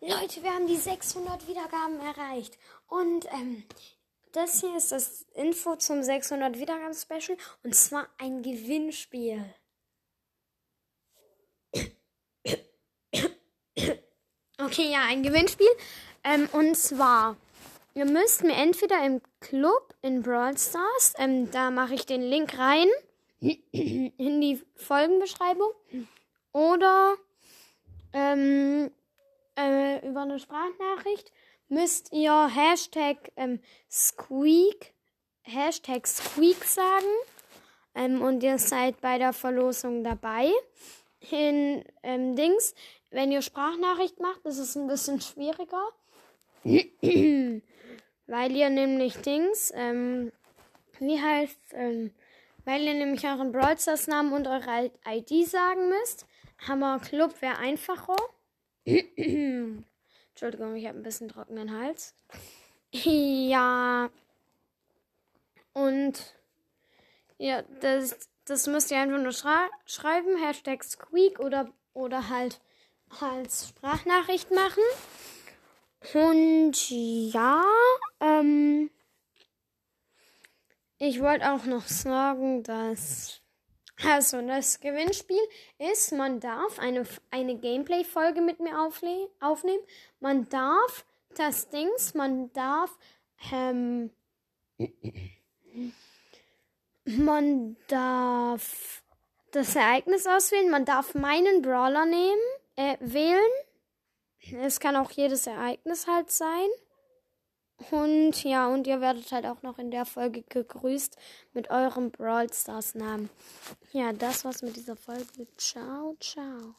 Leute, wir haben die 600 Wiedergaben erreicht. Und ähm, das hier ist das Info zum 600 Wiedergaben Special. Und zwar ein Gewinnspiel. Okay, ja, ein Gewinnspiel. Ähm, und zwar, ihr müsst mir entweder im Club in Brawl Stars, ähm, da mache ich den Link rein in die Folgenbeschreibung, oder ähm, äh, über eine Sprachnachricht müsst ihr Hashtag ähm, Squeak, Hashtag Squeak sagen. Ähm, und ihr seid bei der Verlosung dabei. In ähm, Dings, wenn ihr Sprachnachricht macht, ist es ein bisschen schwieriger. weil ihr nämlich Dings, ähm, wie heißt, ähm, weil ihr nämlich euren Brawl Namen und eure ID sagen müsst. Hammer Club wäre einfacher. Entschuldigung, ich habe ein bisschen trockenen Hals. Ja. Und ja, das, das müsst ihr einfach nur schrei schreiben. Hashtag Squeak oder, oder halt als Sprachnachricht machen. Und ja, ähm, ich wollte auch noch sagen, dass also das Gewinnspiel ist, man darf eine, eine Gameplay-Folge mit mir aufnehmen. Man darf das Dings, man darf ähm, man darf das Ereignis auswählen, man darf meinen Brawler nehmen, äh, wählen. Es kann auch jedes Ereignis halt sein. Und ja, und ihr werdet halt auch noch in der Folge gegrüßt mit eurem Brawl Stars Namen. Ja, das war's mit dieser Folge. Ciao, ciao.